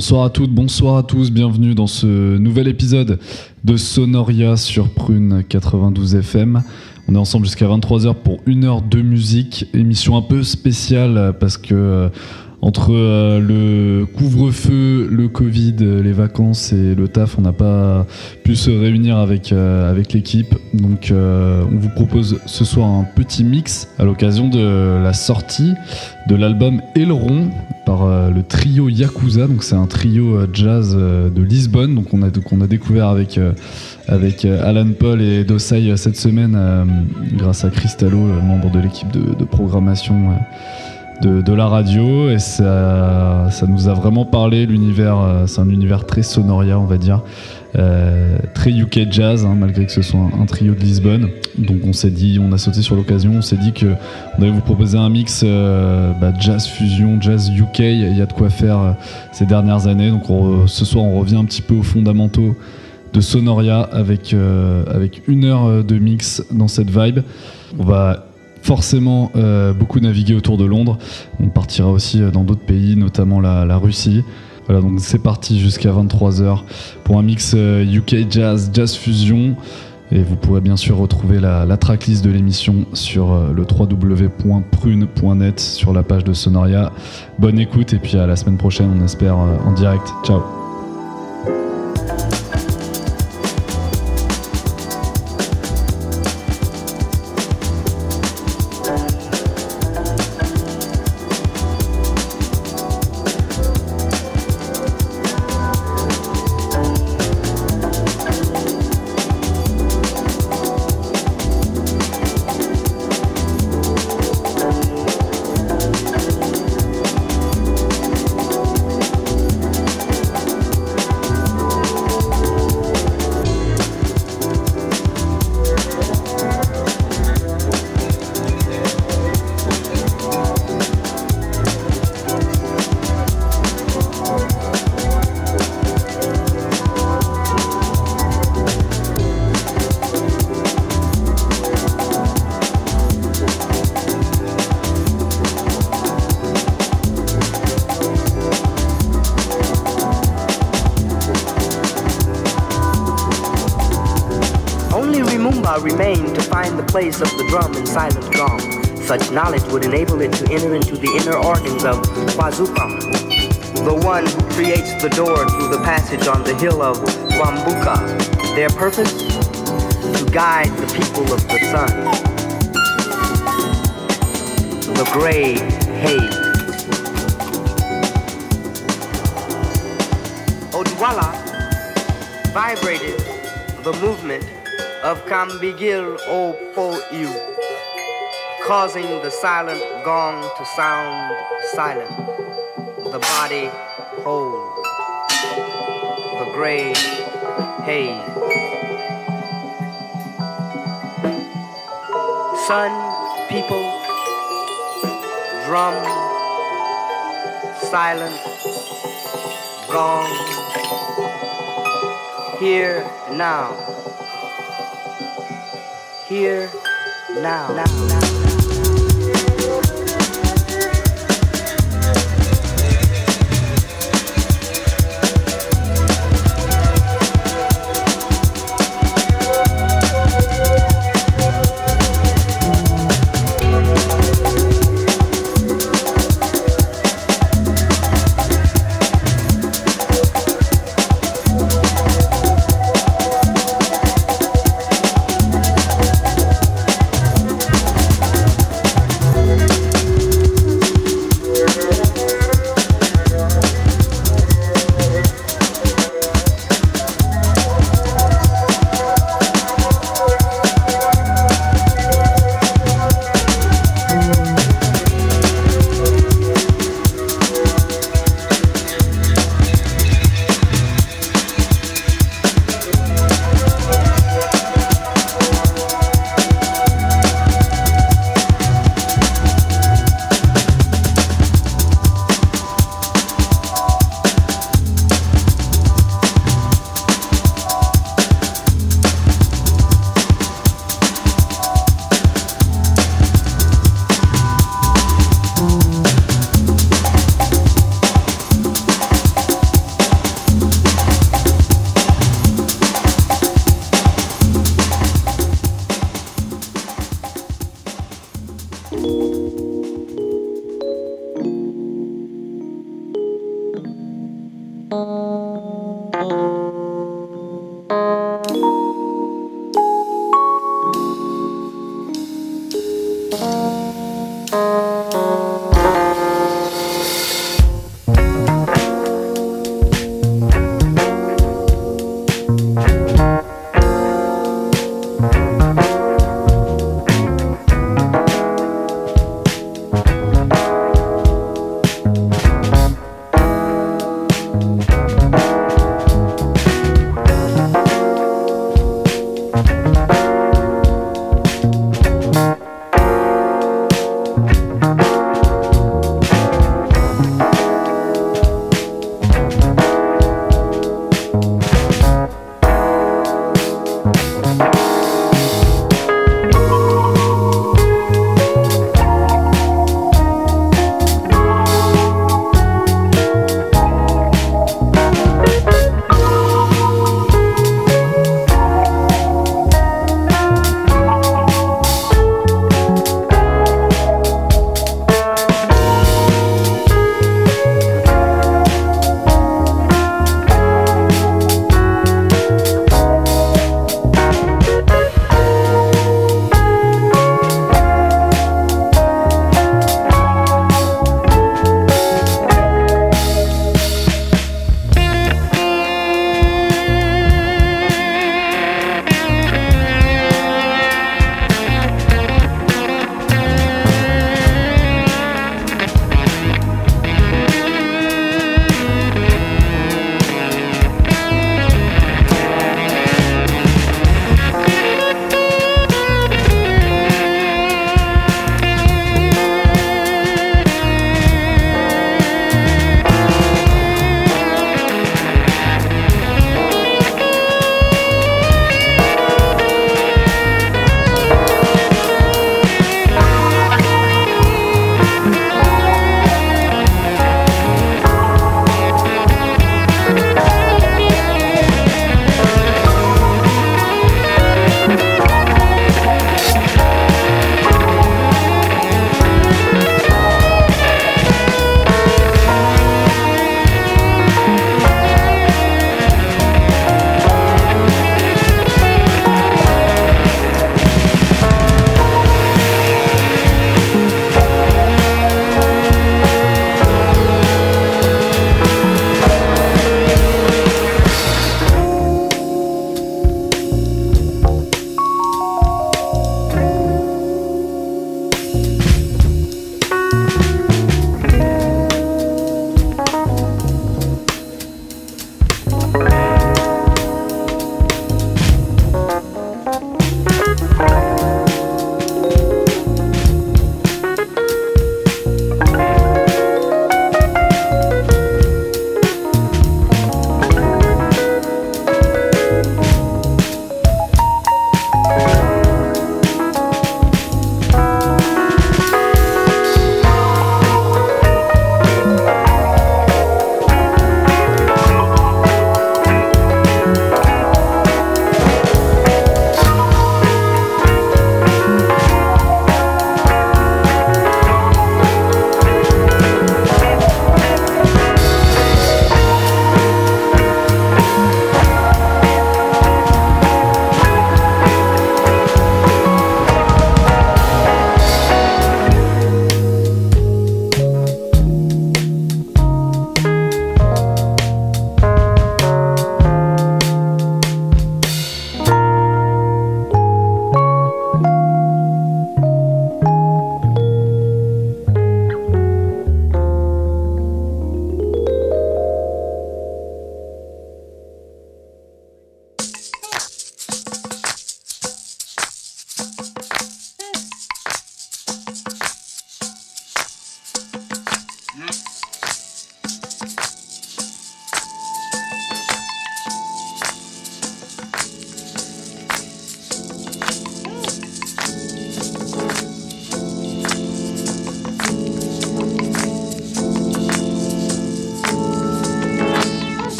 Bonsoir à toutes, bonsoir à tous, bienvenue dans ce nouvel épisode de Sonoria sur Prune 92 FM. On est ensemble jusqu'à 23h pour une heure de musique, émission un peu spéciale parce que euh, entre euh, le couvre-feu, le Covid, euh, les vacances et le taf, on n'a pas pu se réunir avec, euh, avec l'équipe. Donc euh, on vous propose ce soir un petit mix à l'occasion de la sortie de l'album Aileron par euh, le trio Yakuza. Donc c'est un trio euh, jazz de Lisbonne donc on a, qu'on a découvert avec, avec Alan Paul et Dosai cette semaine grâce à Cristallo, membre de l'équipe de, de programmation. De, de la radio et ça, ça nous a vraiment parlé. L'univers euh, c'est un univers très sonoria on va dire. Euh, très UK jazz hein, malgré que ce soit un, trio de Lisbonne. Donc on s'est dit on a sauté sur l'occasion on s'est dit que on allait vous proposer un mix euh, bah, jazz fusion jazz UK il y a de quoi faire euh, ces dernières années. Donc ce soir on revient un petit peu aux fondamentaux de Sonoria avec, euh, avec une heure de mix dans cette vibe. On va forcément euh, beaucoup naviguer autour de Londres. On partira aussi euh, dans d'autres pays, notamment la, Russie. Voilà, donc c'est parti jusqu'à 23h pour un mix euh, UK Jazz, Jazz Fusion. Et vous pourrez bien sûr retrouver la, la tracklist de l'émission sur euh, le www.prune.net sur la page de Sonoria. Bonne écoute et puis à la semaine prochaine, on espère euh, en direct. Ciao. Hill of Wambuka. Their purpose? To guide the people of the sun. The gray haze. Odwala vibrated the movement of Kambigil Opo'u, causing the silent gong to sound silent, the body whole, gray haze. Sun, people, drum, silent, gong, here now here now now.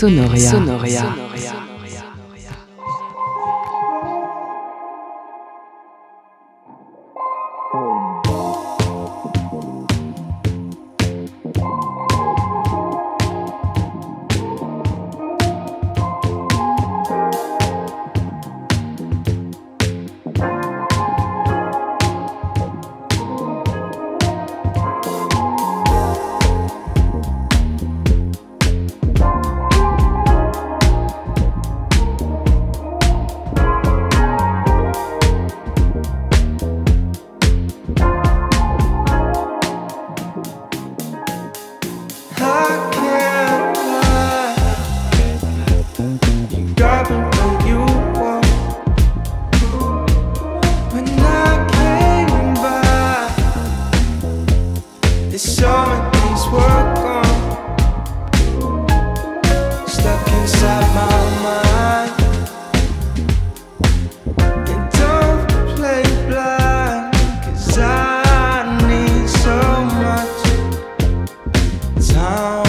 Sonoria. final.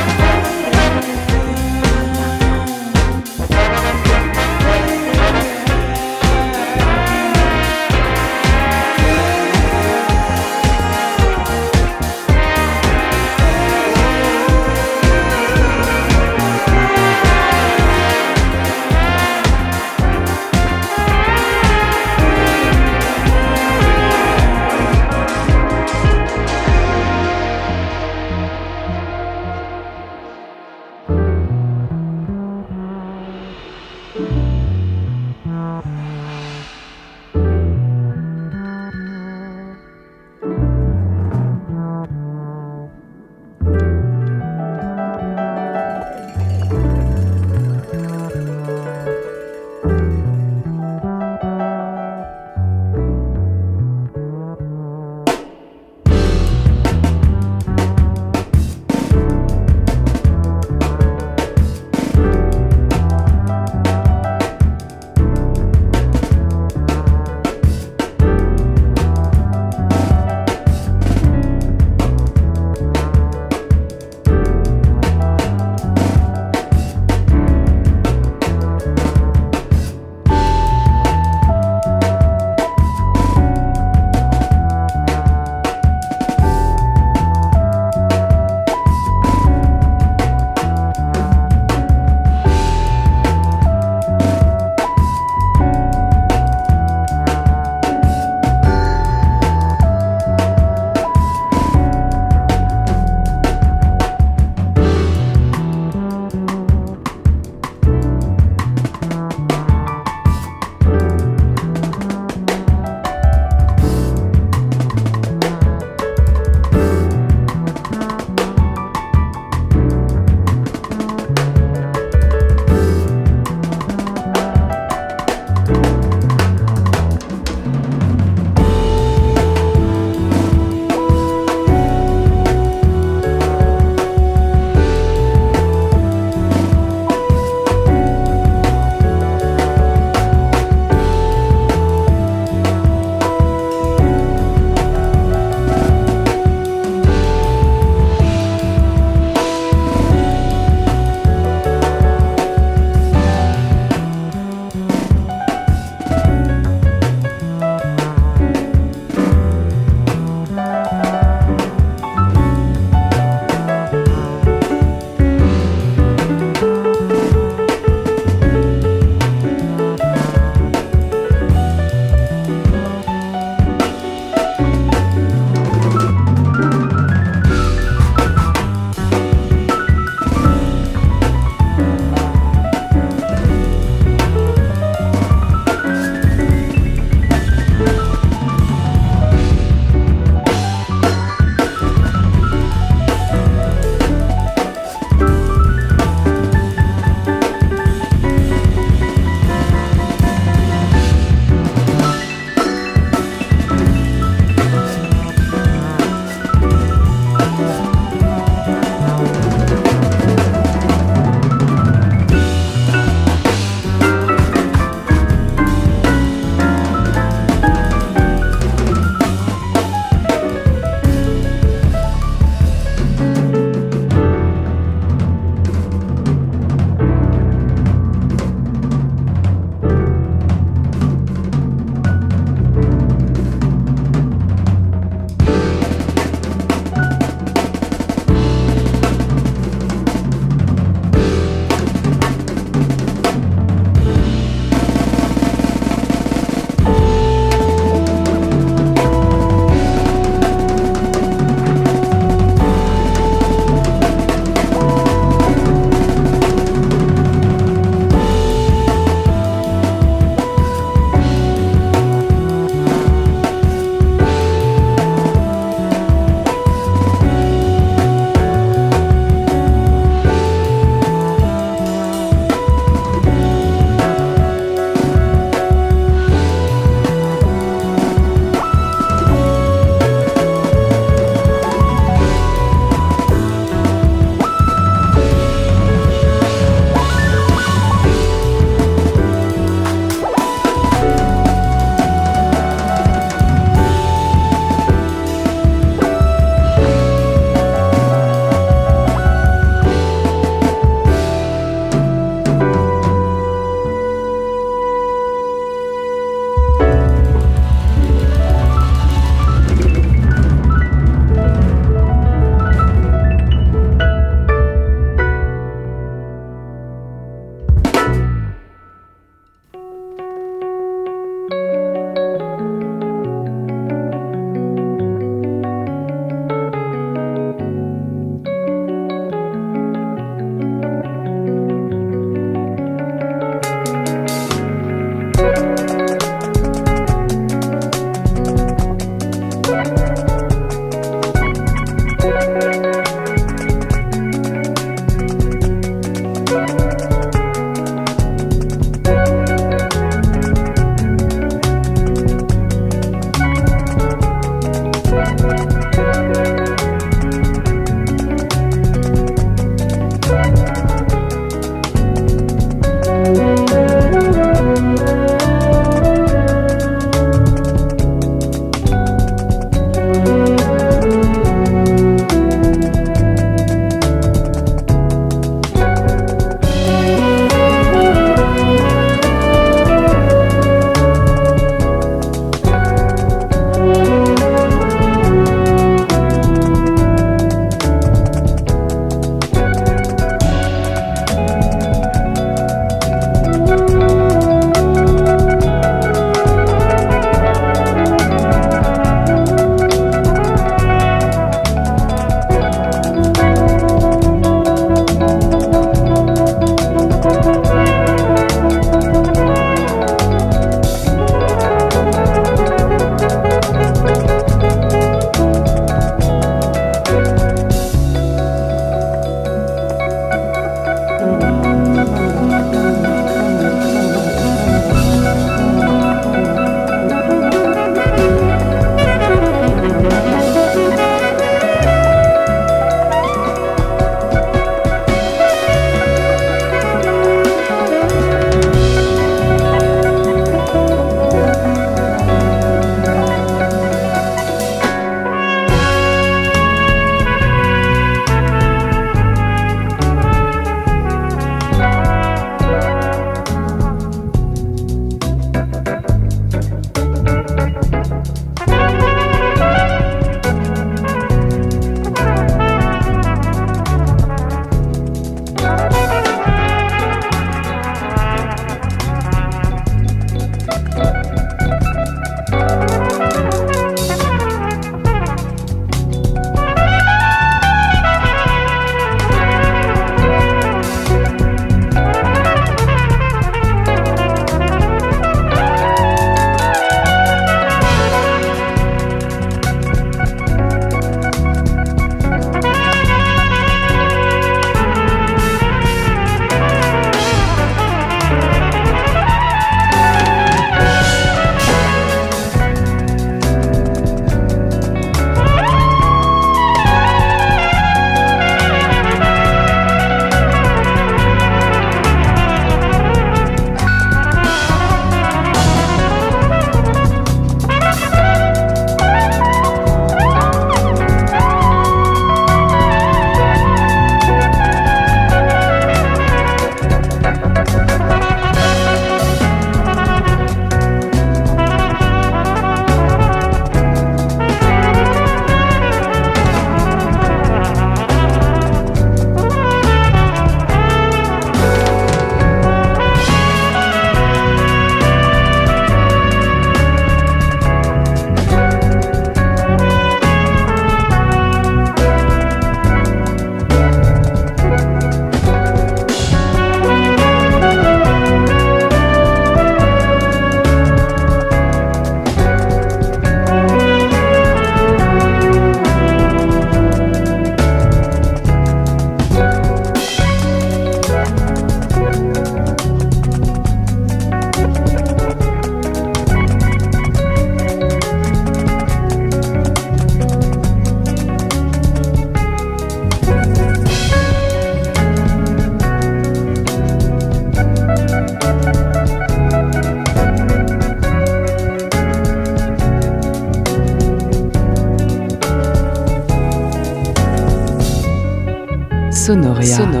Sonoria. Sonoria.